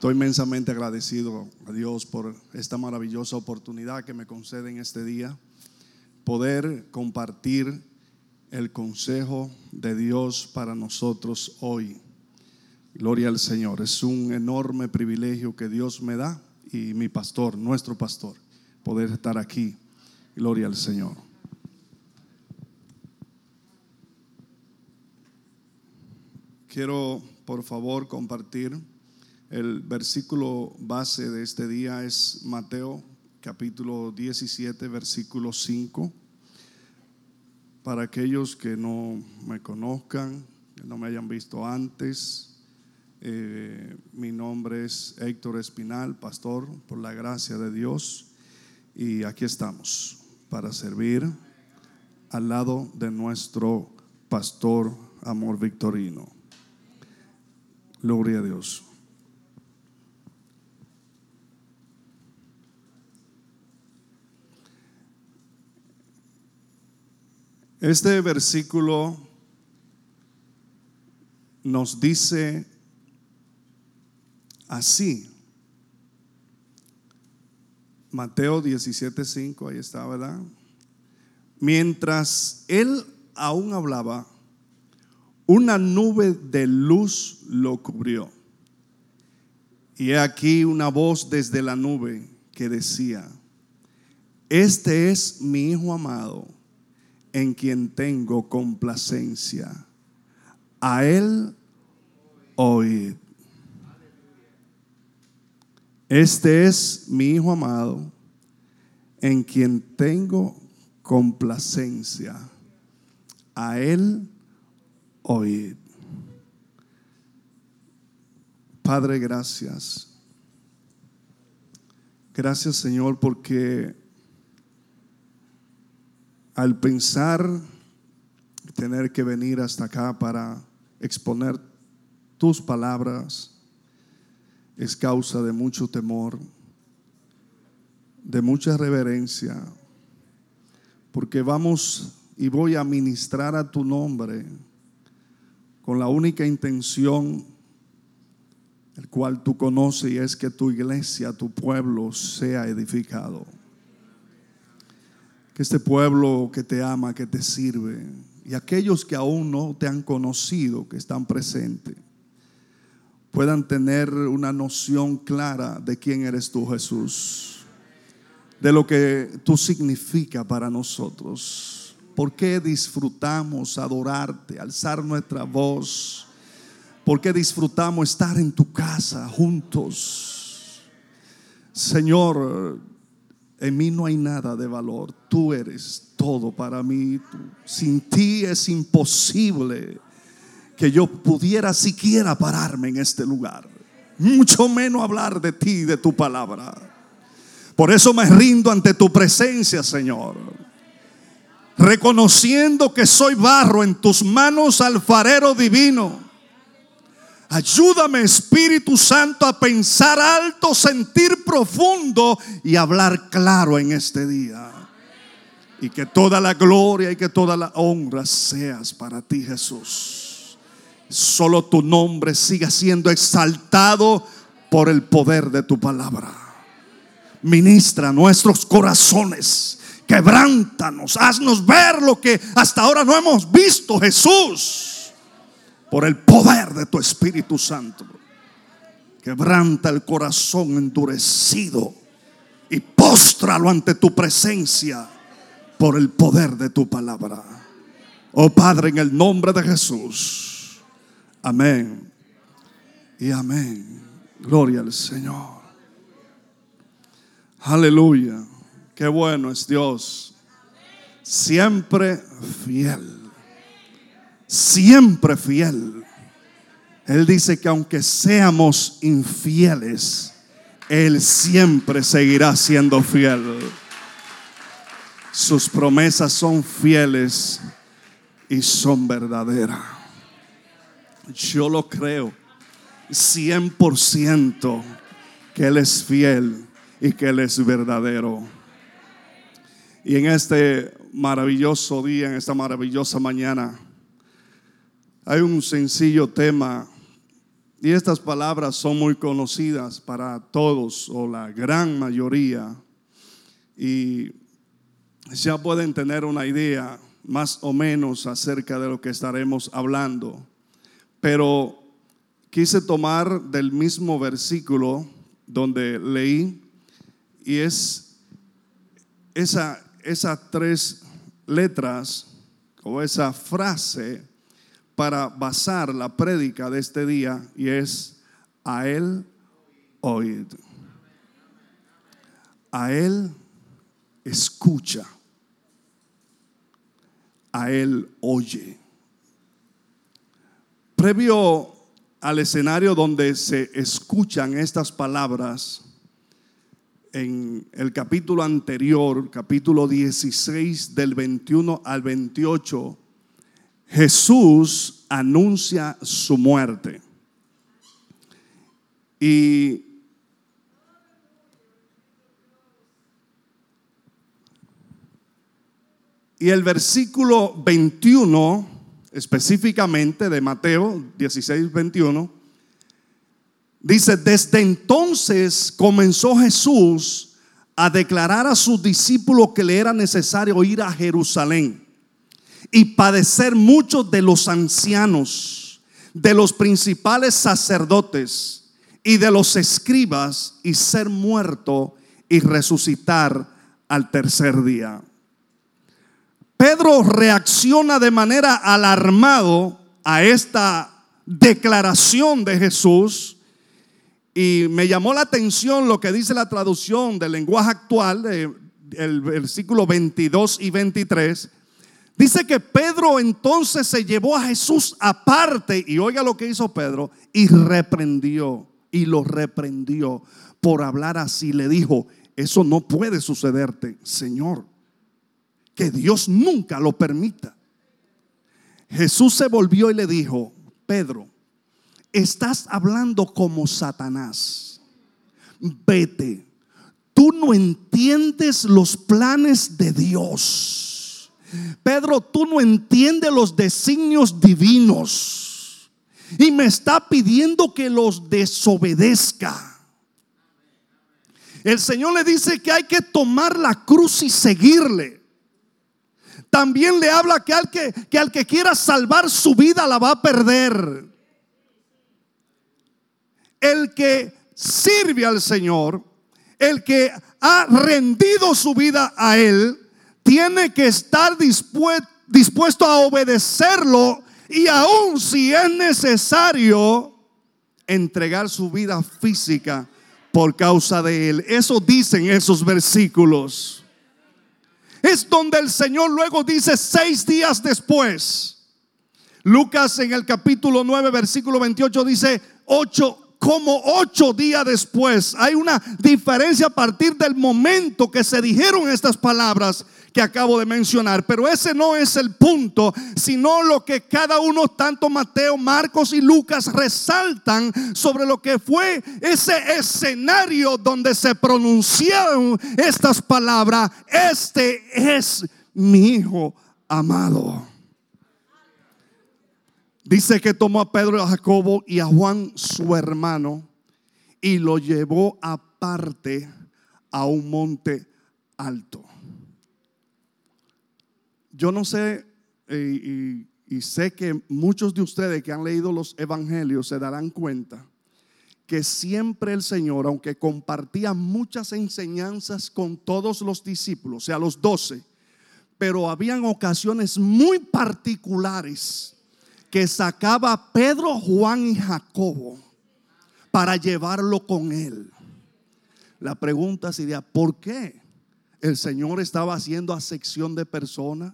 Estoy inmensamente agradecido a Dios por esta maravillosa oportunidad que me concede en este día, poder compartir el consejo de Dios para nosotros hoy. Gloria al Señor. Es un enorme privilegio que Dios me da y mi pastor, nuestro pastor, poder estar aquí. Gloria al Señor. Quiero, por favor, compartir el versículo base de este día es Mateo capítulo 17, versículo 5. Para aquellos que no me conozcan, que no me hayan visto antes, eh, mi nombre es Héctor Espinal, pastor, por la gracia de Dios, y aquí estamos para servir al lado de nuestro pastor Amor Victorino. Gloria a Dios. Este versículo nos dice así. Mateo 17:5, ahí está, ¿verdad? Mientras él aún hablaba, una nube de luz lo cubrió. Y he aquí una voz desde la nube que decía, este es mi Hijo amado en quien tengo complacencia. A Él oíd. Este es mi Hijo amado, en quien tengo complacencia. A Él oíd. Padre, gracias. Gracias Señor porque al pensar tener que venir hasta acá para exponer tus palabras, es causa de mucho temor, de mucha reverencia, porque vamos y voy a ministrar a tu nombre con la única intención, el cual tú conoces, y es que tu iglesia, tu pueblo sea edificado este pueblo que te ama, que te sirve, y aquellos que aún no te han conocido, que están presentes, puedan tener una noción clara de quién eres tú, Jesús, de lo que tú significa para nosotros. ¿Por qué disfrutamos adorarte, alzar nuestra voz? ¿Por qué disfrutamos estar en tu casa juntos? Señor, en mí no hay nada de valor. Tú eres todo para mí. Sin ti es imposible que yo pudiera siquiera pararme en este lugar. Mucho menos hablar de ti, de tu palabra. Por eso me rindo ante tu presencia, Señor. Reconociendo que soy barro en tus manos, alfarero divino Ayúdame Espíritu Santo a pensar alto, sentir profundo y hablar claro en este día. Y que toda la gloria y que toda la honra seas para ti Jesús. Solo tu nombre siga siendo exaltado por el poder de tu palabra. Ministra nuestros corazones, quebrántanos, haznos ver lo que hasta ahora no hemos visto Jesús por el poder de tu Espíritu Santo. Quebranta el corazón endurecido y póstralo ante tu presencia por el poder de tu palabra. Oh Padre, en el nombre de Jesús. Amén. Y amén. Gloria al Señor. Aleluya. Qué bueno es Dios. Siempre fiel siempre fiel. Él dice que aunque seamos infieles, Él siempre seguirá siendo fiel. Sus promesas son fieles y son verdaderas. Yo lo creo 100% que Él es fiel y que Él es verdadero. Y en este maravilloso día, en esta maravillosa mañana, hay un sencillo tema Y estas palabras son muy conocidas para todos o la gran mayoría. Y ya pueden tener una idea más o menos acerca de lo que estaremos hablando. Pero quise tomar del mismo versículo donde leí y es esa, esas tres letras o esa frase para basar la prédica de este día y es a él oíd. A él escucha. A él oye. Previo al escenario donde se escuchan estas palabras, en el capítulo anterior, capítulo 16 del 21 al 28, Jesús anuncia su muerte. Y Y el versículo 21, específicamente de Mateo 16, 21, dice, desde entonces comenzó Jesús a declarar a sus discípulos que le era necesario ir a Jerusalén y padecer muchos de los ancianos, de los principales sacerdotes y de los escribas y ser muerto y resucitar al tercer día. Pedro reacciona de manera alarmado a esta declaración de Jesús y me llamó la atención lo que dice la traducción del lenguaje actual, el versículo 22 y 23. Dice que Pedro entonces se llevó a Jesús aparte y oiga lo que hizo Pedro y reprendió y lo reprendió por hablar así. Le dijo, eso no puede sucederte, Señor que Dios nunca lo permita. Jesús se volvió y le dijo, Pedro, estás hablando como Satanás. Vete, tú no entiendes los planes de Dios. Pedro, tú no entiendes los designios divinos. Y me está pidiendo que los desobedezca. El Señor le dice que hay que tomar la cruz y seguirle también le habla que al que, que al que quiera salvar su vida la va a perder. El que sirve al Señor, el que ha rendido su vida a Él, tiene que estar dispuesto a obedecerlo y aún si es necesario entregar su vida física por causa de Él. Eso dicen esos versículos es donde el Señor luego dice seis días después. Lucas en el capítulo 9, versículo 28 dice ocho como ocho días después. Hay una diferencia a partir del momento que se dijeron estas palabras que acabo de mencionar. Pero ese no es el punto, sino lo que cada uno, tanto Mateo, Marcos y Lucas, resaltan sobre lo que fue ese escenario donde se pronunciaron estas palabras. Este es mi hijo amado. Dice que tomó a Pedro, a Jacobo y a Juan, su hermano, y lo llevó aparte a un monte alto. Yo no sé, eh, y, sé que muchos de ustedes que han leído los evangelios se darán cuenta que siempre el Señor, aunque compartía muchas enseñanzas con todos los discípulos, o sea, los doce, pero habían ocasiones muy particulares que sacaba Pedro, Juan y Jacobo para llevarlo con él. La pregunta sería, ¿por qué el Señor estaba haciendo acepción de personas?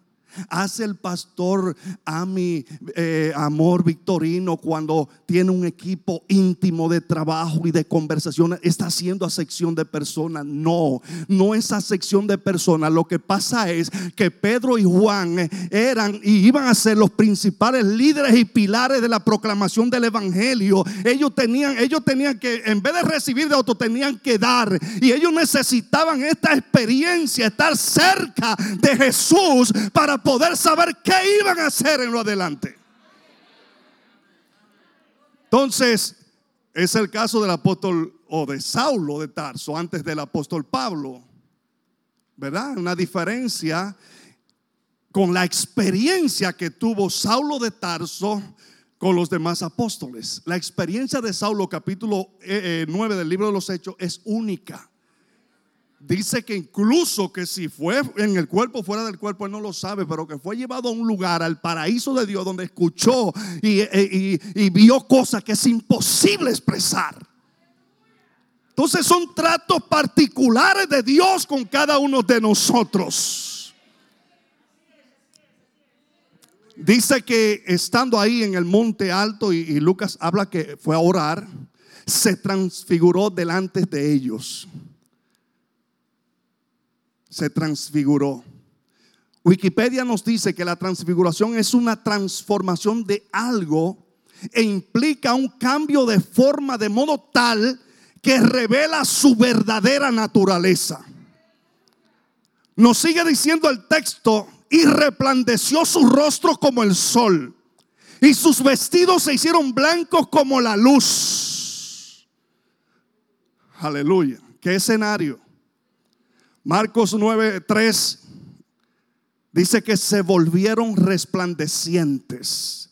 Hace el pastor a mi eh, amor victorino cuando tiene un equipo íntimo de trabajo y de conversación. Está haciendo a sección de personas. No, no es a sección de personas. Lo que pasa es que Pedro y Juan eran y iban a ser los principales líderes y pilares de la proclamación del evangelio. Ellos tenían, ellos tenían que, en vez de recibir de otro, tenían que dar. Y ellos necesitaban esta experiencia, estar cerca de Jesús para poder saber qué iban a hacer en lo adelante. Entonces, Es el caso del apóstol o de Saulo de Tarso antes del apóstol Pablo. ¿Verdad? Una diferencia con la experiencia que tuvo Saulo de Tarso con los demás apóstoles. La experiencia de Saulo, capítulo 9 eh, eh, del libro de los Hechos, es única. Dice que incluso que si fue en el cuerpo, fuera del cuerpo, él no lo sabe, pero que fue llevado a un lugar, al paraíso de Dios, donde escuchó y, y vio cosas que es imposible expresar. Entonces son tratos particulares de Dios con cada uno de nosotros. Dice que estando ahí en el monte alto y, Lucas habla que fue a orar, se transfiguró delante de ellos. Se transfiguró. Wikipedia nos dice que la transfiguración es una transformación de algo e implica un cambio de forma de modo tal que revela su verdadera naturaleza. Nos sigue diciendo el texto y resplandeció su rostro como el sol y sus vestidos se hicieron blancos como la luz. Aleluya. ¿Qué escenario? Marcos 9:3 dice que se volvieron resplandecientes.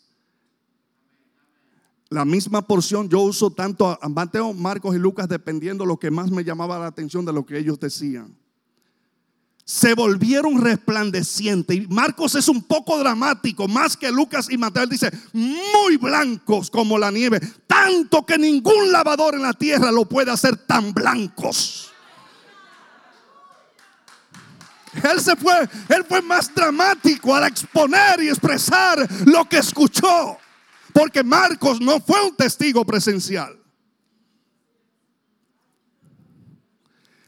La misma porción yo uso tanto a Mateo, Marcos y Lucas dependiendo lo que más me llamaba la atención de lo que ellos decían se volvieron resplandecientes. Y Marcos es un poco dramático, más que Lucas y Mateo. dice, muy blancos como la nieve, tanto que ningún lavador en la tierra lo puede hacer tan blancos. Él se fue, él fue más dramático al exponer y expresar lo que escuchó, porque Marcos no fue un testigo presencial.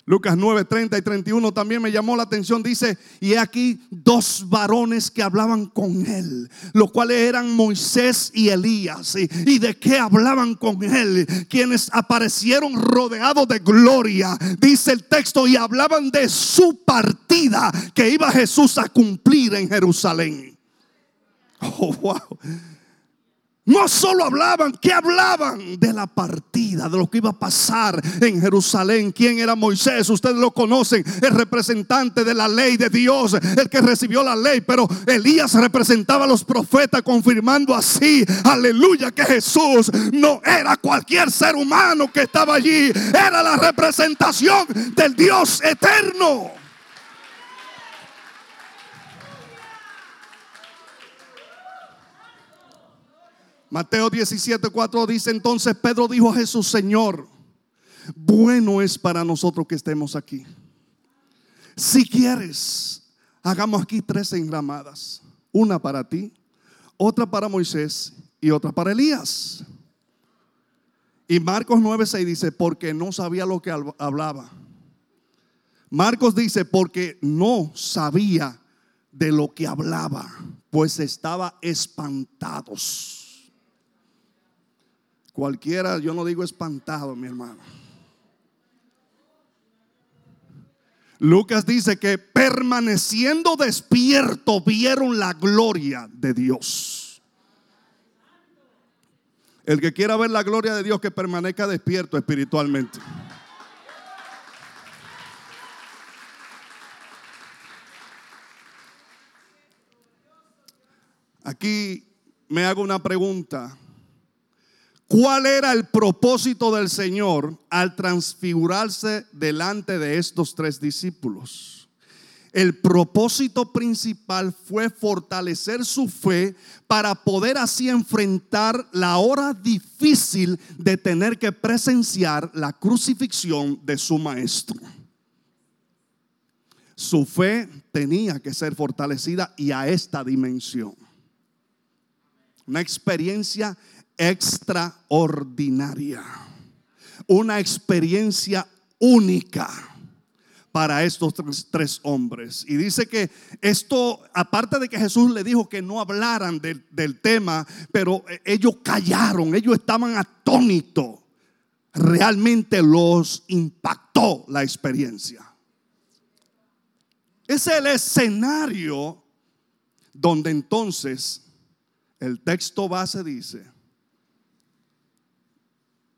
Lucas 9, 30 y 31 también me llamó la atención. Dice, y aquí dos varones que hablaban con él, los cuales eran Moisés y Elías. Y, y de qué hablaban con él, quienes aparecieron rodeados de gloria. Dice el texto, y hablaban de su partida que iba Jesús a cumplir en Jerusalén. Oh, wow. No solo hablaban, ¿qué hablaban? De la partida, de lo que iba a pasar en Jerusalén. ¿Quién era Moisés? Ustedes lo conocen, el representante de la ley de Dios, el que recibió la ley. Pero Elías representaba a los profetas, confirmando así, aleluya, que Jesús no era cualquier ser humano que estaba allí, era la representación del Dios eterno. Mateo 17, 4 dice entonces Pedro dijo a Jesús, Señor, bueno es para nosotros que estemos aquí. Si quieres, hagamos aquí tres engramadas. Una para ti, otra para Moisés y otra para Elías. Y Marcos 9:6 dice, porque no sabía lo que hablaba. Marcos dice, porque no sabía de lo que hablaba, pues estaba espantados. Cualquiera, yo no digo espantado, mi hermano. Lucas dice que permaneciendo despierto vieron la gloria de Dios. El que quiera ver la gloria de Dios que permanezca despierto espiritualmente. Aquí me hago una pregunta. ¿Cuál era el propósito del Señor al transfigurarse delante de estos tres discípulos? El propósito principal fue fortalecer su fe para poder así enfrentar la hora difícil de tener que presenciar la crucifixión de su maestro. Su fe tenía que ser fortalecida y a esta dimensión. Una experiencia extraordinaria. Una experiencia única para estos tres, hombres. Y dice que esto, aparte de que Jesús le dijo que no hablaran del tema, pero ellos callaron, ellos estaban atónitos. Realmente los impactó la experiencia. Es el escenario donde entonces el texto base dice,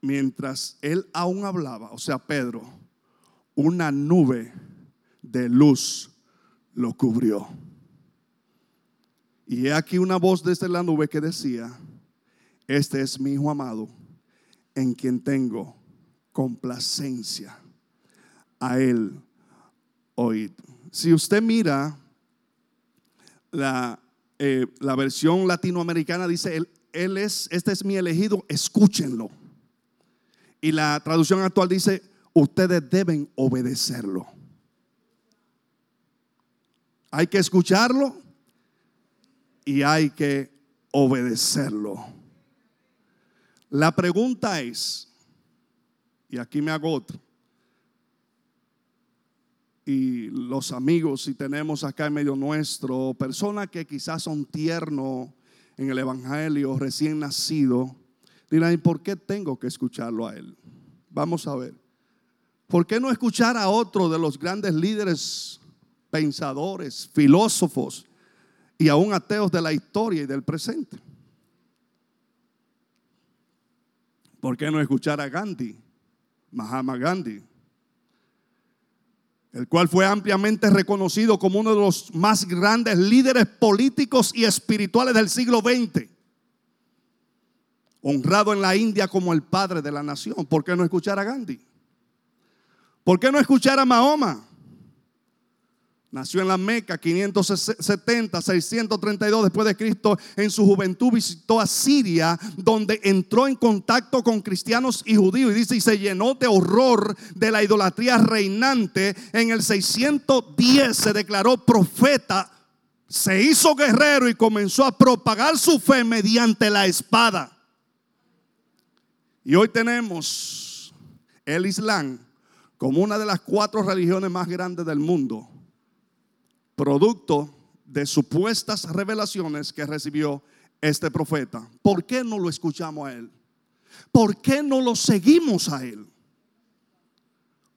mientras él aún hablaba, o sea, Pedro, una nube de luz lo cubrió. Y he aquí una voz desde la nube que decía, este es mi hijo amado, en quien tengo complacencia. A él oíd. Si usted mira la, eh, la versión latinoamericana, dice, él, él es, este es mi elegido, escúchenlo. Y la traducción actual dice, ustedes deben obedecerlo. Hay que escucharlo y hay que obedecerlo. La pregunta es, y aquí me hago otro, y los amigos, si tenemos acá en medio nuestro, personas que quizás son tiernos en el Evangelio, recién nacido, dirán, ¿y por qué tengo que escucharlo a él? Vamos a ver. ¿Por qué no escuchar a otro de los grandes líderes, pensadores, filósofos y aún ateos de la historia y del presente? ¿Por qué no escuchar a Gandhi, Mahatma Gandhi, el cual fue ampliamente reconocido como uno de los más grandes líderes políticos y espirituales del siglo XX? Honrado en la India como el padre de la nación. ¿Por qué no escuchar a Gandhi? ¿Por qué no escuchar a Mahoma? Nació en la Meca 570, 632 después de Cristo. En su juventud visitó a Siria, donde entró en contacto con cristianos y judíos. Y dice, y se llenó de horror de la idolatría reinante. En el 610 se declaró profeta, se hizo guerrero y comenzó a propagar su fe mediante la espada. Y hoy tenemos el Islam como una de las cuatro religiones más grandes del mundo, producto de supuestas revelaciones que recibió este profeta. ¿Por qué no lo escuchamos a él? ¿Por qué no lo seguimos a él?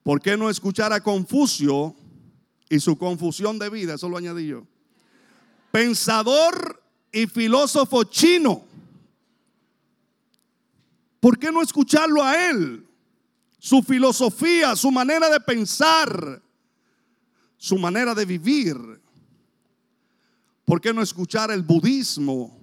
¿Por qué no escuchar a Confucio y su confusión de vida? Eso lo añadí yo. Pensador y filósofo chino. ¿Por qué no escucharlo a él? su filosofía, su manera de pensar, su manera de vivir. ¿Por qué no escuchar el budismo?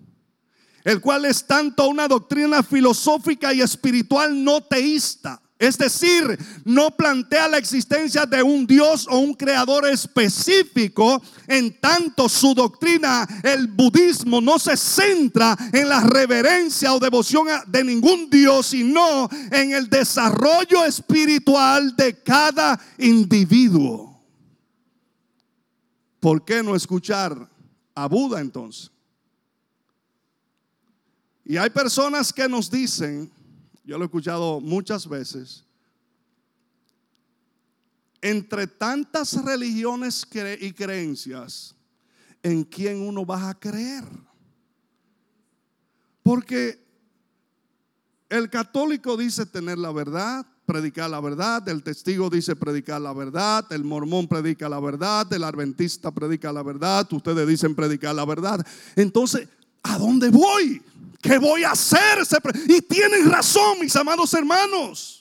El cual es tanto una doctrina filosófica y espiritual no teísta es decir, no plantea la existencia de un Dios o un creador específico, en tanto su doctrina, el budismo, no se centra en la reverencia o devoción de ningún Dios, sino en el desarrollo espiritual de cada individuo. ¿Por qué no escuchar a Buda entonces? Y hay personas que nos dicen, yo lo he escuchado muchas veces. Entre tantas religiones y creencias, ¿en quién uno va a creer? Porque el católico dice tener la verdad, predicar la verdad, el testigo dice predicar la verdad, el mormón predica la verdad, el adventista predica la verdad, ustedes dicen predicar la verdad. Entonces, ¿a dónde voy? ¿Qué voy a hacer? Y tienen razón, mis amados hermanos.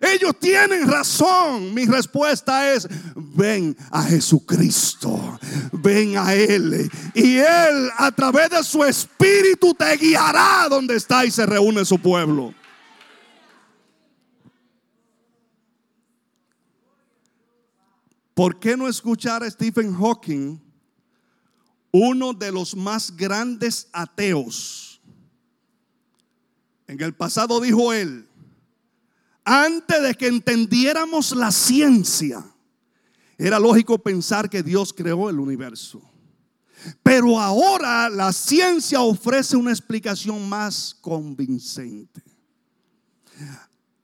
Ellos tienen razón. Mi respuesta es, ven a Jesucristo, ven a Él. Y Él a través de su espíritu te guiará donde está y se reúne su pueblo. ¿Por qué no escuchar a Stephen Hawking? Uno de los más grandes ateos. En el pasado dijo él, antes de que entendiéramos la ciencia, era lógico pensar que Dios creó el universo. Pero ahora la ciencia ofrece una explicación más convincente.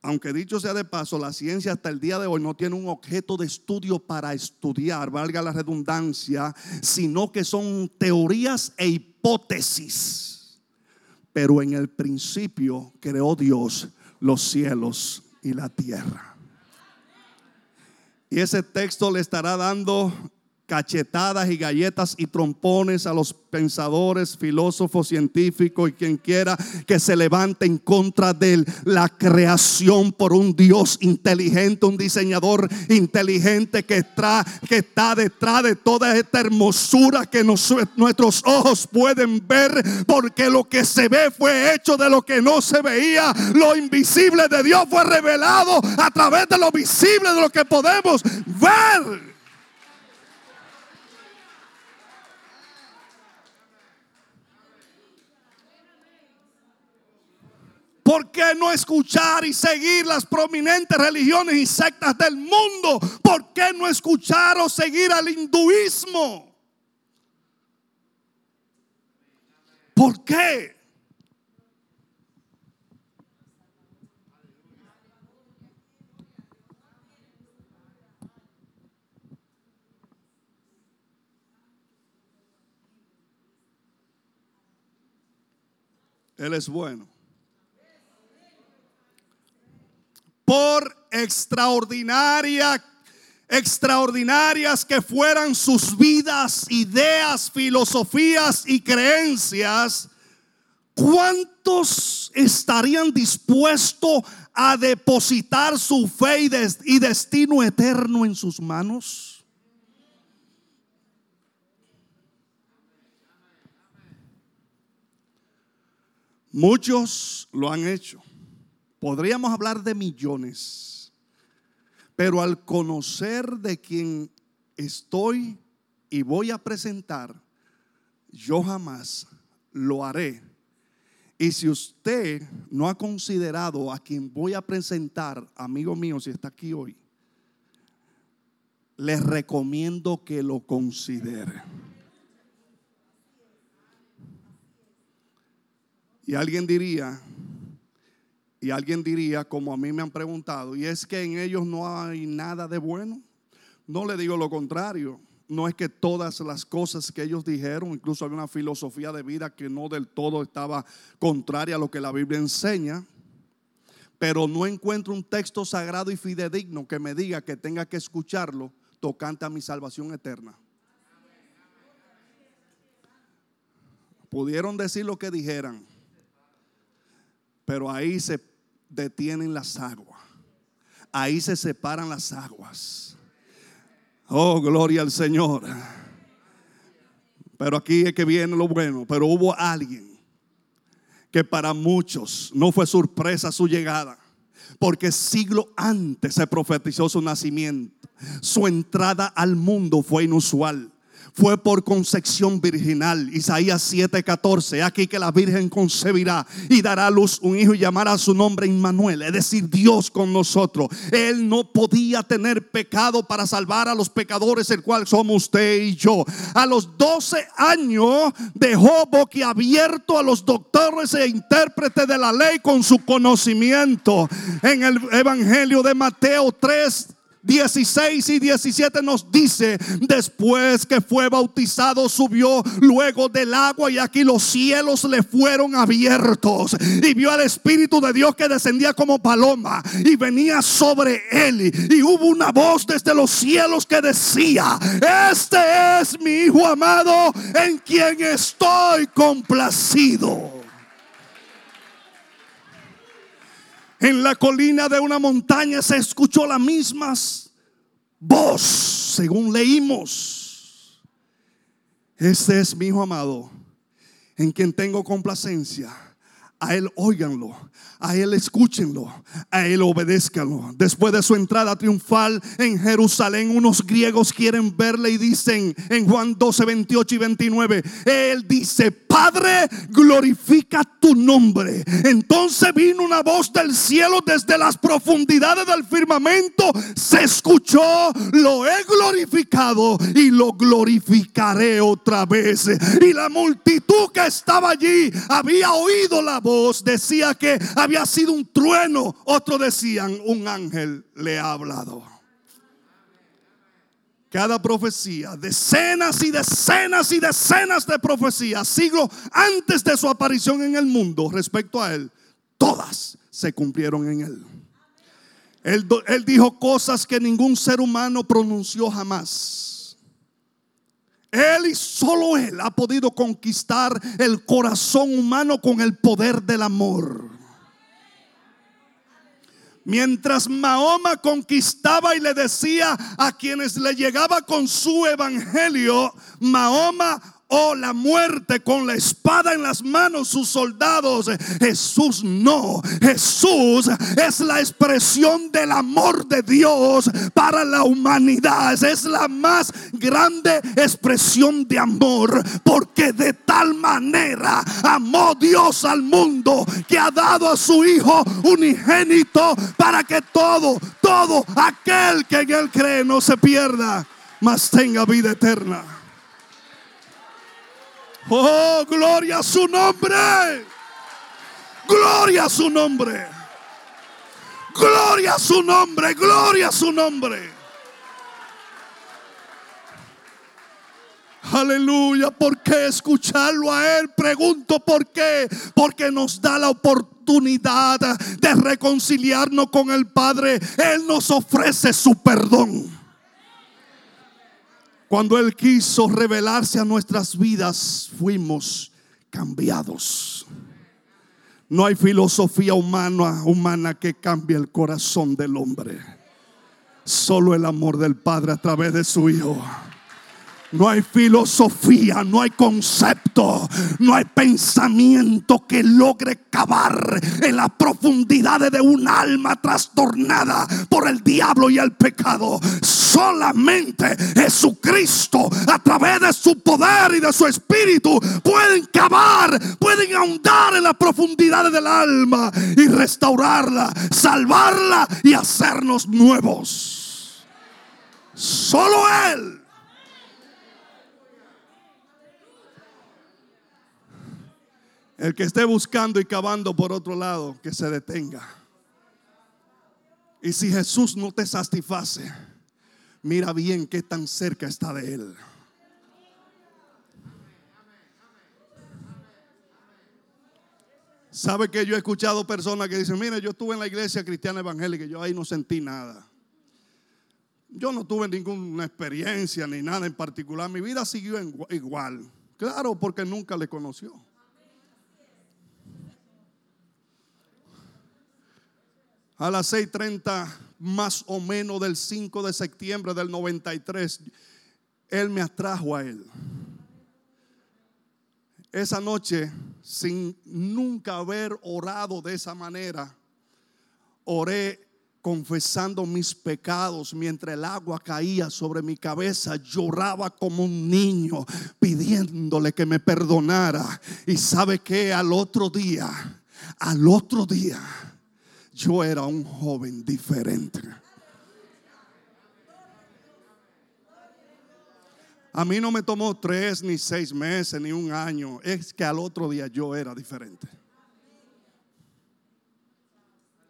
Aunque dicho sea de paso, la ciencia hasta el día de hoy no tiene un objeto de estudio para estudiar, valga la redundancia, sino que son teorías e hipótesis. Pero en el principio creó Dios los cielos y la tierra. Y ese texto le estará dando cachetadas y galletas y trompones a los pensadores, filósofos, científicos y quien quiera que se levante en contra de la creación por un Dios inteligente, un diseñador inteligente que está, que está detrás de toda esta hermosura que nuestros ojos pueden ver, porque lo que se ve fue hecho de lo que no se veía, lo invisible de Dios fue revelado a través de lo visible de lo que podemos ver. ¿Por qué no escuchar y seguir las prominentes religiones y sectas del mundo? ¿Por qué no escuchar o seguir al hinduismo? ¿Por qué? Él es bueno. Por extraordinaria extraordinarias que fueran sus vidas, ideas, filosofías y creencias, ¿cuántos estarían dispuestos a depositar su fe y destino eterno en sus manos? Muchos lo han hecho. Podríamos hablar de millones, pero al conocer de quien estoy y voy a presentar, yo jamás lo haré. Y si usted no ha considerado a quien voy a presentar, amigo mío, si está aquí hoy, les recomiendo que lo considere. Y alguien diría, y alguien diría, como a mí me han preguntado, y es que en ellos no hay nada de bueno. No le digo lo contrario. No es que todas las cosas que ellos dijeron, incluso había una filosofía de vida que no del todo estaba contraria a lo que la Biblia enseña. Pero no encuentro un texto sagrado y fidedigno que me diga que tenga que escucharlo tocante a mi salvación eterna. Pudieron decir lo que dijeran, pero ahí se detienen las aguas. Ahí se separan las aguas. Oh, gloria al Señor. Pero aquí es que viene lo bueno. Pero hubo alguien que para muchos no fue sorpresa su llegada. Porque siglo antes se profetizó su nacimiento. Su entrada al mundo fue inusual fue por concepción virginal. Isaías 7:14. Aquí que la Virgen concebirá y dará a luz un hijo y llamará su nombre Immanuel, es decir, Dios con nosotros. Él no podía tener pecado para salvar a los pecadores, el cual somos usted y yo. A los 12 años dejó boquiabierto a los doctores e intérpretes de la ley con su conocimiento. En el Evangelio de Mateo 3 16 y 17 nos dice, después que fue bautizado, subió luego del agua y aquí los cielos le fueron abiertos y vio al Espíritu de Dios que descendía como paloma y venía sobre él y hubo una voz desde los cielos que decía, este es mi Hijo amado en quien estoy complacido. En la colina de una montaña se escuchó la misma voz, según leímos. Este es mi hijo amado, en quien tengo complacencia. A él óiganlo a Él escúchenlo, a Él obedezcanlo. Después de su entrada triunfal en Jerusalén, unos griegos quieren verle y dicen en Juan 12, 28 y 29, Él dice, Padre, glorifica tu nombre. Entonces vino una voz del cielo desde las profundidades del firmamento, se escuchó, lo he glorificado y lo glorificaré otra vez. Y la multitud que estaba allí había oído la voz, decía que había ha sido un trueno. Otros decían, un ángel le ha hablado. Cada profecía, decenas y decenas y decenas de profecías, siglos antes de su aparición en el mundo respecto a él, todas se cumplieron en él. Él, dijo cosas que ningún ser humano pronunció jamás. Él y solo Él ha podido conquistar el corazón humano con el poder del amor. Mientras Mahoma conquistaba y le decía a quienes le llegaba con su evangelio, Mahoma oh la muerte con la espada en las manos sus soldados. Jesús no, Jesús es la expresión del amor de Dios para la humanidad. Es la más grande expresión de amor porque de tal manera amó Dios al mundo que ha dado a su Hijo unigénito para que todo, todo aquel que en él cree no se pierda, mas tenga vida eterna. Oh, gloria a su nombre. Gloria a su nombre. Gloria a su nombre. Gloria a su nombre. Aleluya. ¿Por qué escucharlo a Él? Pregunto por qué. Porque nos da la oportunidad de reconciliarnos con el Padre. Él nos ofrece su perdón. Cuando Él quiso revelarse a nuestras vidas, fuimos cambiados. No hay filosofía humana, humana que cambie el corazón del hombre. Solo el amor del Padre a través de su Hijo. No hay filosofía, no hay concepto, no hay pensamiento que logre cavar en las profundidades de un alma trastornada por el diablo y el pecado. Solamente Jesucristo, a través de su poder y de su espíritu, pueden cavar, pueden ahondar en las profundidades del alma y restaurarla, salvarla y hacernos nuevos. Solo Él. El que esté buscando y cavando por otro lado, que se detenga. Y si Jesús no te satisface, mira bien qué tan cerca está de Él. ¿Sabe que yo he escuchado personas que dicen, mire, yo estuve en la iglesia cristiana evangélica yo ahí no sentí nada? Yo no tuve ninguna experiencia ni nada en particular. Mi vida siguió igual. Claro, porque nunca le conoció. A las 6.30 más o menos del 5 de septiembre del 93, Él me atrajo a Él. Esa noche, sin nunca haber orado de esa manera, oré confesando mis pecados mientras el agua caía sobre mi cabeza, lloraba como un niño pidiéndole que me perdonara. Y sabe que al otro día, al otro día, yo era un joven diferente. A mí no me tomó tres, ni seis meses, ni un año. Es que al otro día yo era diferente.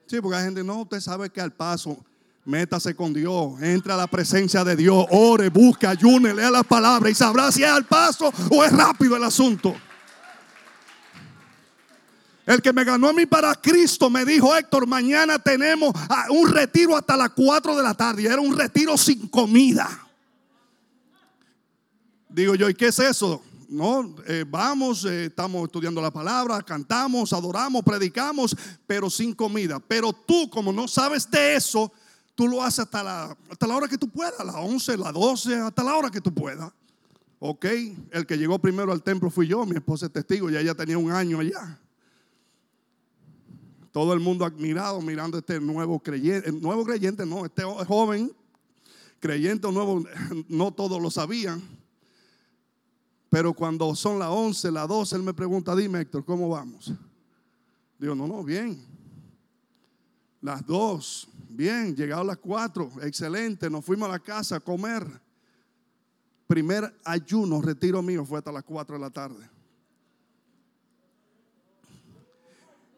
Sí, porque hay gente, no, usted sabe que al paso, métase con Dios, entra a la presencia de Dios, ore, busque, ayune, lea la palabra y sabrá si es al paso o es rápido el asunto. El que me ganó a mí para Cristo me dijo, Héctor, mañana tenemos un retiro hasta las 4 de la tarde. Era un retiro sin comida. Digo yo, ¿y qué es eso? No, eh, vamos, eh, estamos estudiando la palabra, cantamos, adoramos, predicamos, pero sin comida. Pero tú, como no sabes de eso, tú lo haces hasta la, hasta la hora que tú puedas, las 11, las 12, hasta la hora que tú puedas. Ok, el que llegó primero al templo fui yo, mi esposa es testigo, ya ella tenía un año allá. Todo el mundo admirado mirando este nuevo creyente. nuevo creyente no, este joven creyente nuevo, no todos lo sabían. Pero cuando son las 11, las 12, él me pregunta, dime Héctor, ¿cómo vamos? Digo, no, no, bien. Las 2, bien, llegado las 4, excelente, nos fuimos a la casa a comer. Primer ayuno, retiro mío, fue hasta las 4 de la tarde.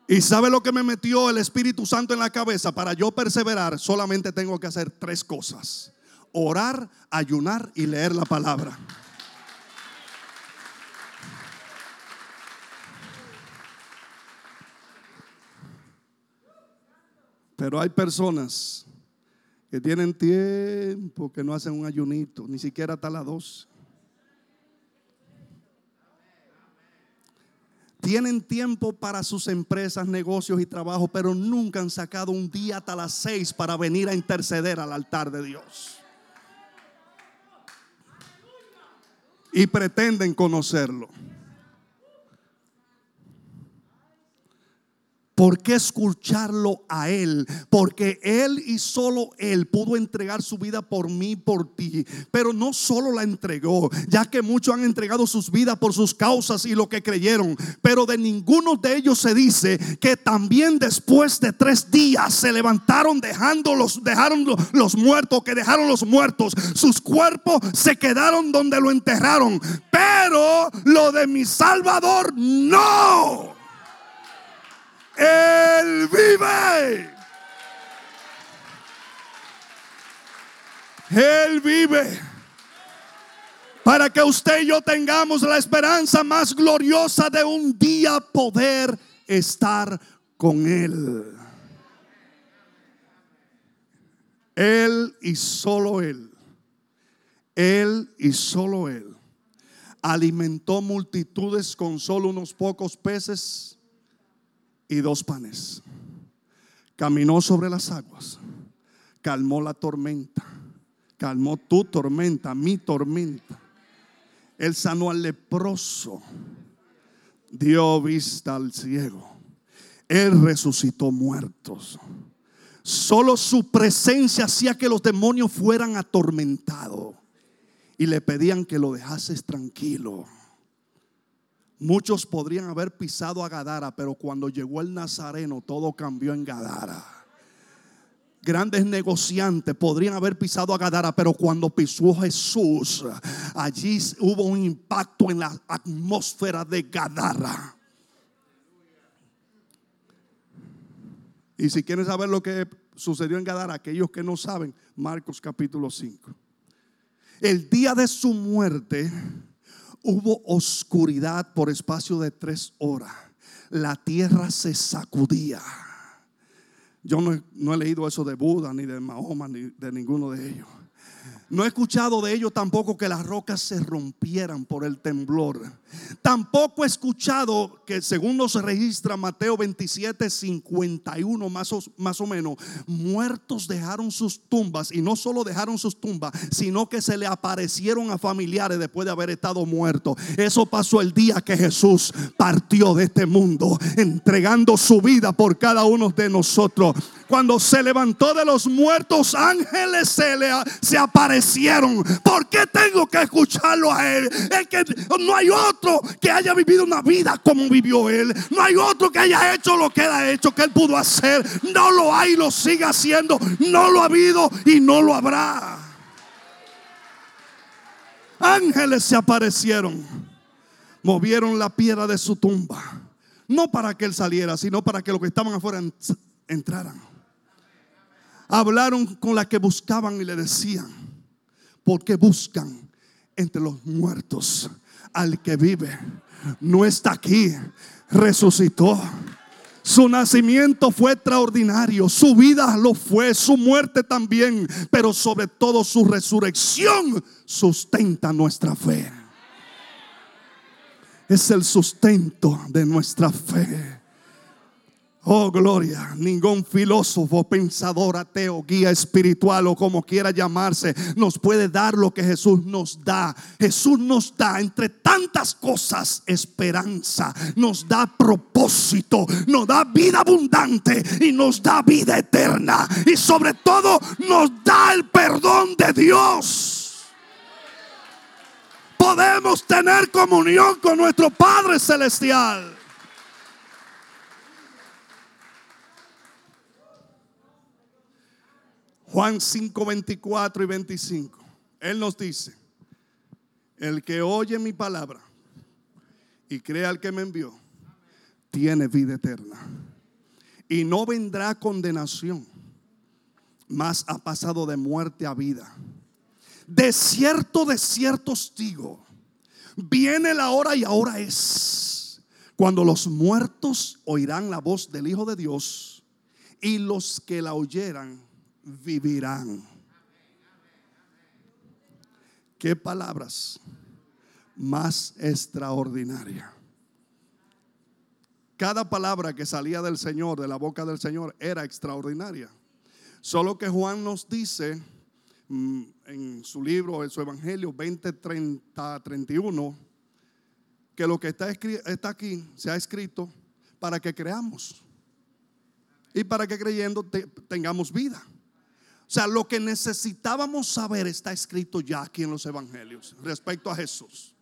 Y sabe lo que me metió el Espíritu Santo en la cabeza para yo perseverar, solamente tengo que hacer tres cosas. Orar, ayunar y leer la palabra. Pero hay personas que tienen tiempo que no hacen un ayunito, ni siquiera hasta las dos. Tienen tiempo para sus empresas, negocios y trabajo, pero nunca han sacado un día hasta las seis para venir a interceder al altar de Dios. Y pretenden conocerlo. ¿Por qué escucharlo a Él? Porque Él y solo Él pudo entregar su vida por mí, por ti. Pero no solo la entregó, ya que muchos han entregado sus vidas por sus causas y lo que creyeron. Pero de ninguno de ellos se dice que también después de tres días se levantaron dejando los, dejaron los muertos, que dejaron los muertos. Sus cuerpos se quedaron donde lo enterraron. Pero lo de mi Salvador no. Él vive. Él vive. Para que usted y yo tengamos la esperanza más gloriosa de un día poder estar con Él. Él y solo Él. Él y solo Él. Alimentó multitudes con solo unos pocos peces y dos panes. Caminó sobre las aguas, calmó la tormenta, calmó tu tormenta, mi tormenta. Él sanó al leproso, dio vista al ciego. Él resucitó muertos. Solo su presencia hacía que los demonios fueran atormentados y le pedían que lo dejases tranquilo. Muchos podrían haber pisado a Gadara, pero cuando llegó el Nazareno todo cambió en Gadara. Grandes negociantes podrían haber pisado a Gadara, pero cuando pisó Jesús, allí hubo un impacto en la atmósfera de Gadara. Y si quieren saber lo que sucedió en Gadara, aquellos que no saben, Marcos capítulo 5. El día de su muerte, Hubo oscuridad por espacio de tres horas. La tierra se sacudía. Yo no, he leído eso de Buda, ni de Mahoma, ni de ninguno de ellos. No he escuchado de ellos tampoco que las rocas se rompieran por el temblor. Tampoco he escuchado que según nos registra Mateo 27, 51 más o, más o menos, muertos dejaron sus tumbas y no solo dejaron sus tumbas, sino que se le aparecieron a familiares después de haber estado muertos. Eso pasó el día que Jesús partió de este mundo, entregando su vida por cada uno de nosotros. Cuando se levantó de los muertos, ángeles se le se aparecieron. ¿Por qué tengo que escucharlo a él? Es que no hay otro que haya vivido una vida como vivió él. No hay otro que haya hecho lo que él ha hecho, que él pudo hacer. No lo hay, lo sigue haciendo. No lo ha habido y no lo habrá. Ángeles se aparecieron. Movieron la piedra de su tumba. No para que él saliera, sino para que los que estaban afuera entraran hablaron con la que buscaban y le decían, porque buscan entre los muertos al que vive. No está aquí, resucitó. Su nacimiento fue extraordinario, su vida lo fue, su muerte también, pero sobre todo su resurrección sustenta nuestra fe. Es el sustento de nuestra fe. Oh, gloria. Ningún filósofo, pensador, ateo, guía espiritual o como quiera llamarse, nos puede dar lo que Jesús nos da. Jesús nos da, entre tantas cosas, esperanza, nos da propósito, nos da vida abundante y nos da vida eterna. Y sobre todo, nos da el perdón de Dios. Podemos tener comunión con nuestro Padre Celestial. Juan 5, 24 y 25. Él nos dice, el que oye mi palabra y crea al que me envió, tiene vida eterna. Y no vendrá condenación, mas ha pasado de muerte a vida. De cierto, de cierto os digo, viene la hora y ahora es, cuando los muertos oirán la voz del Hijo de Dios y los que la oyeran vivirán. Qué palabras más extraordinarias. cada palabra que salía del Señor, de la boca del Señor, era extraordinaria. Solo que Juan nos dice mm, en su libro, en su Evangelio 20, 30, 31, que lo que está, está aquí se ha escrito para que creamos y para que creyendo tengamos vida. O sea, lo que necesitábamos saber está escrito ya aquí en los evangelios respecto a Jesús.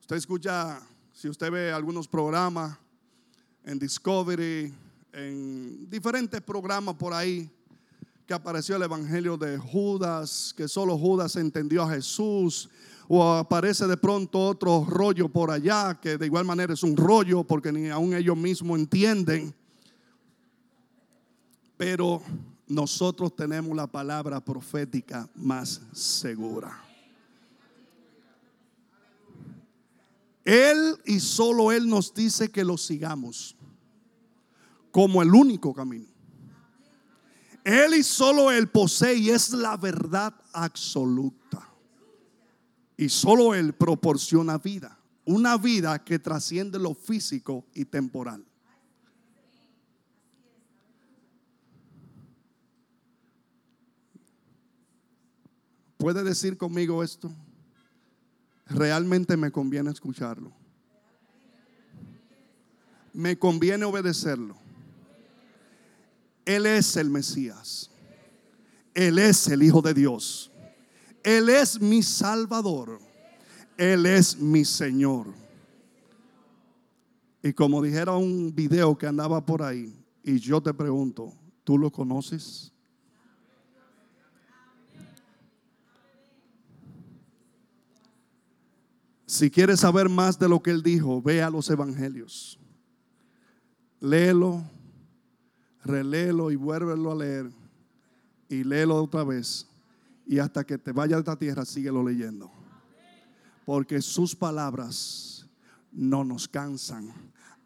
Usted escucha, si usted ve algunos programas en Discovery, en diferentes programas por ahí, que apareció el evangelio de Judas, que solo Judas entendió a Jesús, o aparece de pronto otro rollo por allá, que de igual manera es un rollo porque ni aún ellos mismos entienden. Pero nosotros tenemos la palabra profética más segura. Él y solo Él nos dice que lo sigamos como el único camino. Él y solo Él posee y es la verdad absoluta. Y solo Él proporciona vida. Una vida que trasciende lo físico y temporal. ¿Puede decir conmigo esto? Realmente me conviene escucharlo. Me conviene obedecerlo. Él es el Mesías. Él es el Hijo de Dios. Él es mi Salvador. Él es mi Señor. Y como dijera un video que andaba por ahí, y yo te pregunto, ¿tú lo conoces? Si quieres saber más de lo que él dijo, ve a los evangelios. Léelo, reléelo y vuélvelo a leer. Y léelo otra vez. Y hasta que te vaya a esta tierra, síguelo leyendo. Porque sus palabras no nos cansan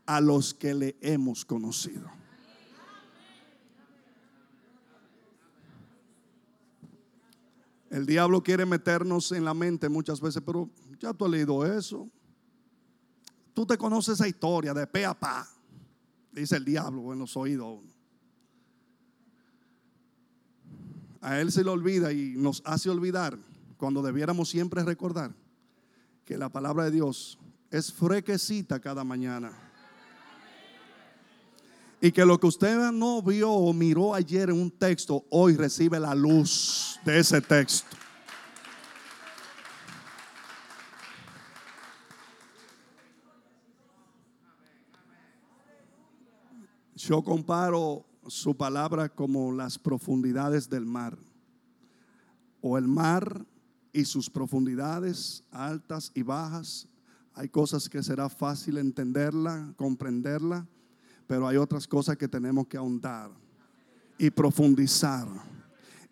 a los que le hemos conocido. El diablo quiere meternos en la mente muchas veces, pero ya tú has leído eso. Tú te conoces esa historia de pe a pa, dice el diablo en los oídos. A él se le olvida y nos hace olvidar cuando debiéramos siempre recordar que la palabra de Dios es frequecita cada mañana. Y que lo que usted no vio o miró ayer en un texto, hoy recibe la luz de ese texto. Yo comparo su palabra como las profundidades del mar. O el mar y sus profundidades altas y bajas. Hay cosas que será fácil entenderla, comprenderla, pero hay otras cosas que tenemos que ahondar y profundizar.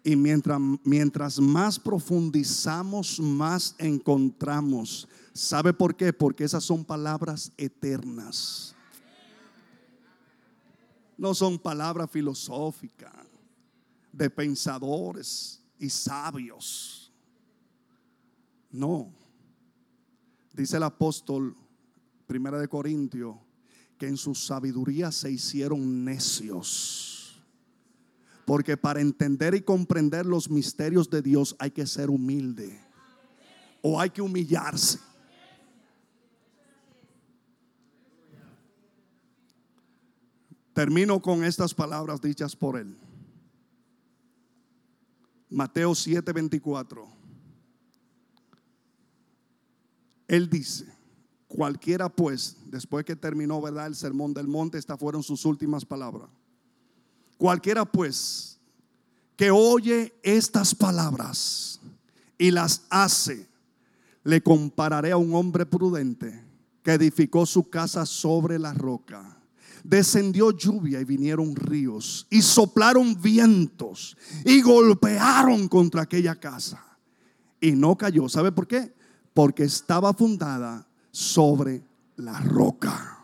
Y mientras, mientras más profundizamos, más encontramos. ¿Sabe por qué? Porque esas son palabras eternas no son palabras filosóficas de pensadores y sabios. No. Dice el apóstol, primera de Corintio, que en su sabiduría se hicieron necios. Porque para entender y comprender los misterios de Dios hay que ser humilde. O hay que humillarse. Termino con estas palabras dichas por él. Mateo 7:24. Él dice, cualquiera pues, después que terminó, ¿verdad? El sermón del monte, estas fueron sus últimas palabras. Cualquiera pues que oye estas palabras y las hace, le compararé a un hombre prudente que edificó su casa sobre la roca descendió lluvia y vinieron ríos y soplaron vientos y golpearon contra aquella casa. Y no cayó. ¿Sabe por qué? Porque estaba fundada sobre la roca.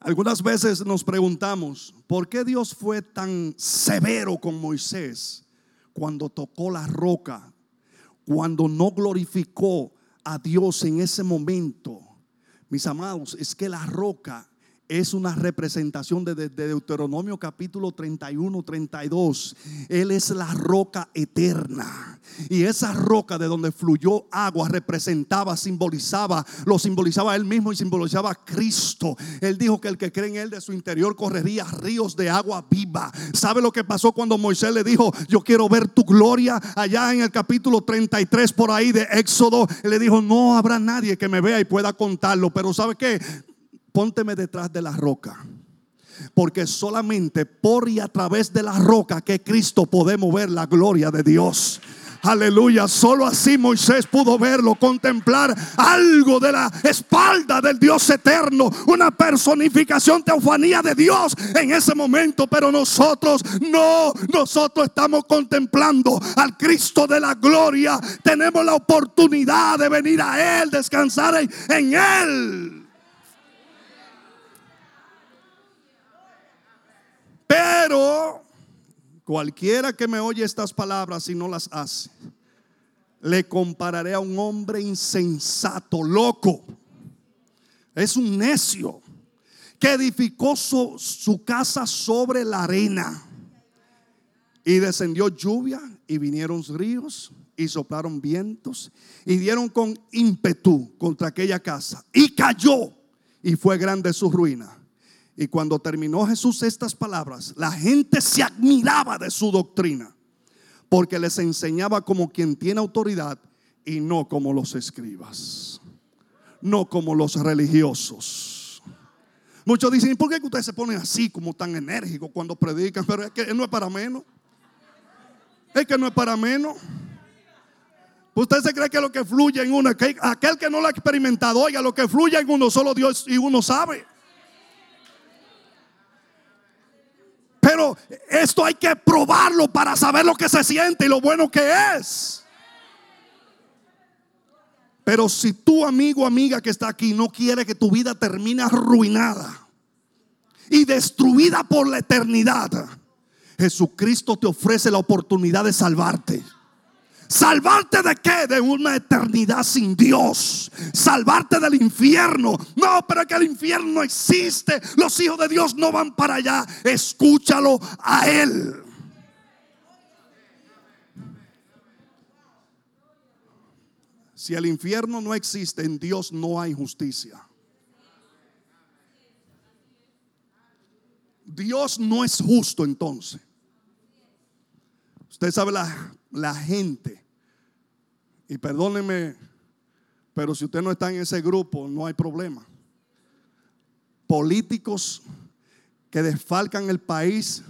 Algunas veces nos preguntamos, ¿por qué Dios fue tan severo con Moisés cuando tocó la roca cuando no glorificó a Dios en ese momento, mis amados, es que la roca es una representación de, Deuteronomio capítulo 31, 32. Él es la roca eterna. Y esa roca de donde fluyó agua representaba, simbolizaba, lo simbolizaba él mismo y simbolizaba Cristo. Él dijo que el que cree en él de su interior correría ríos de agua viva. ¿Sabe lo que pasó cuando Moisés le dijo, yo quiero ver tu gloria? Allá en el capítulo 33 por ahí de Éxodo, él le dijo, no habrá nadie que me vea y pueda contarlo. Pero ¿sabe qué? Pónteme detrás de la roca. Porque solamente por y a través de la roca que Cristo podemos ver la gloria de Dios. Aleluya, solo así Moisés pudo verlo, contemplar algo de la espalda del Dios eterno, una personificación teofanía de Dios en ese momento, pero nosotros no, nosotros estamos contemplando al Cristo de la gloria, tenemos la oportunidad de venir a Él, descansar en, en Él. Pero cualquiera que me oye estas palabras y no las hace, le compararé a un hombre insensato, loco. Es un necio que edificó su, casa sobre la arena. Y descendió lluvia y vinieron ríos y soplaron vientos y dieron con ímpetu contra aquella casa y cayó y fue grande su ruina. Y cuando terminó Jesús estas palabras, la gente se admiraba de su doctrina, porque les enseñaba como quien tiene autoridad y no como los escribas, no como los religiosos. Muchos dicen, ¿por qué ustedes se ponen así como tan enérgicos cuando predican? Pero es que no es para menos. Es que no es para menos. Usted se cree que lo que fluye en uno, aquel que no lo ha experimentado, oiga, lo que fluye en uno solo Dios y uno sabe. Esto hay que probarlo para saber lo que se siente y lo bueno que es. Pero si tu amigo amiga que está aquí no quiere que tu vida termine arruinada y destruida por la eternidad, Jesucristo te ofrece la oportunidad de salvarte. ¿Salvarte de qué? De una eternidad sin Dios. Salvarte del infierno. No, pero que el infierno no existe. Los hijos de Dios no van para allá. Escúchalo a Él. Si el infierno no existe, en Dios no hay justicia. Dios no es justo entonces. Usted sabe la, la gente, y perdóneme, pero si usted no está en ese grupo, no hay problema. Políticos que desfalcan el país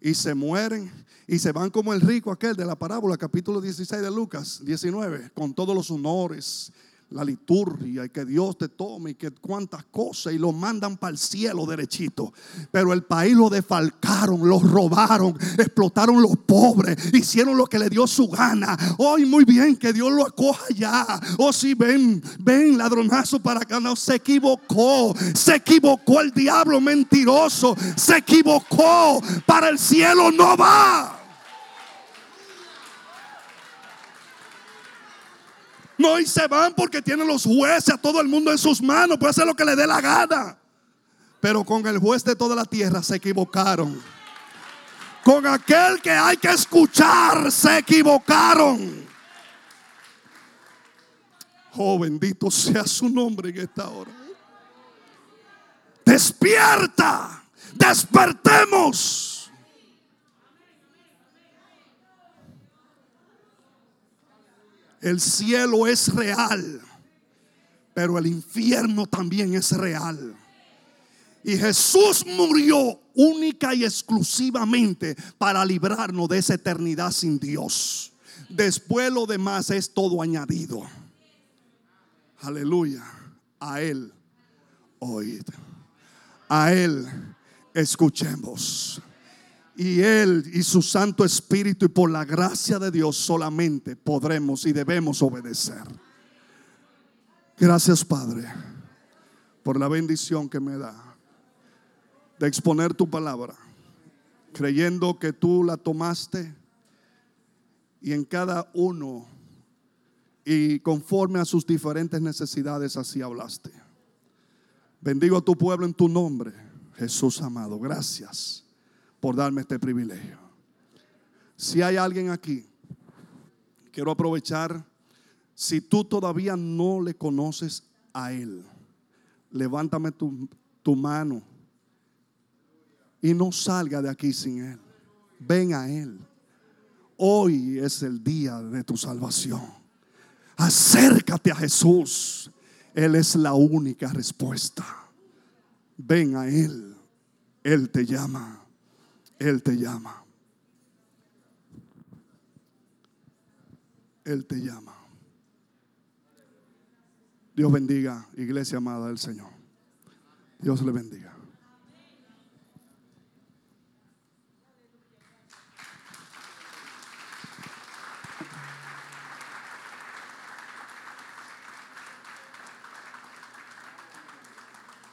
y se mueren y se van como el rico aquel de la parábola, capítulo 16 de Lucas 19, con todos los honores la liturgia y que Dios te tome y que cuantas cosas y lo mandan para el cielo derechito. Pero el país lo defalcaron, lo robaron, explotaron los pobres, hicieron lo que le dio su gana. Hoy muy bien, que Dios lo acoja ya. Oh si ven, ven ladronazo para acá. No, se equivocó, se equivocó el diablo mentiroso, se equivocó. Para el cielo no va. No, y se van porque tienen los jueces a todo el mundo en sus manos. Puede hacer lo que le dé la gana. Pero con el juez de toda la tierra se equivocaron. Con aquel que hay que escuchar se equivocaron. Oh, bendito sea su nombre en esta hora. Despierta. Despertemos. El cielo es real, pero el infierno también es real. Y Jesús murió única y exclusivamente para librarnos de esa eternidad sin Dios. Después lo demás es todo añadido. Aleluya. A Él oíd. A Él escuchemos. Y Él y su Santo Espíritu y por la gracia de Dios solamente podremos y debemos obedecer. Gracias Padre por la bendición que me da de exponer tu palabra, creyendo que tú la tomaste y en cada uno y conforme a sus diferentes necesidades así hablaste. Bendigo a tu pueblo en tu nombre, Jesús amado. Gracias por darme este privilegio. Si hay alguien aquí, quiero aprovechar, si tú todavía no le conoces a Él, levántame tu, tu mano y no salga de aquí sin Él. Ven a Él. Hoy es el día de tu salvación. Acércate a Jesús. Él es la única respuesta. Ven a Él. Él te llama. Él te llama. Él te llama. Dios bendiga, iglesia amada del Señor. Dios le bendiga.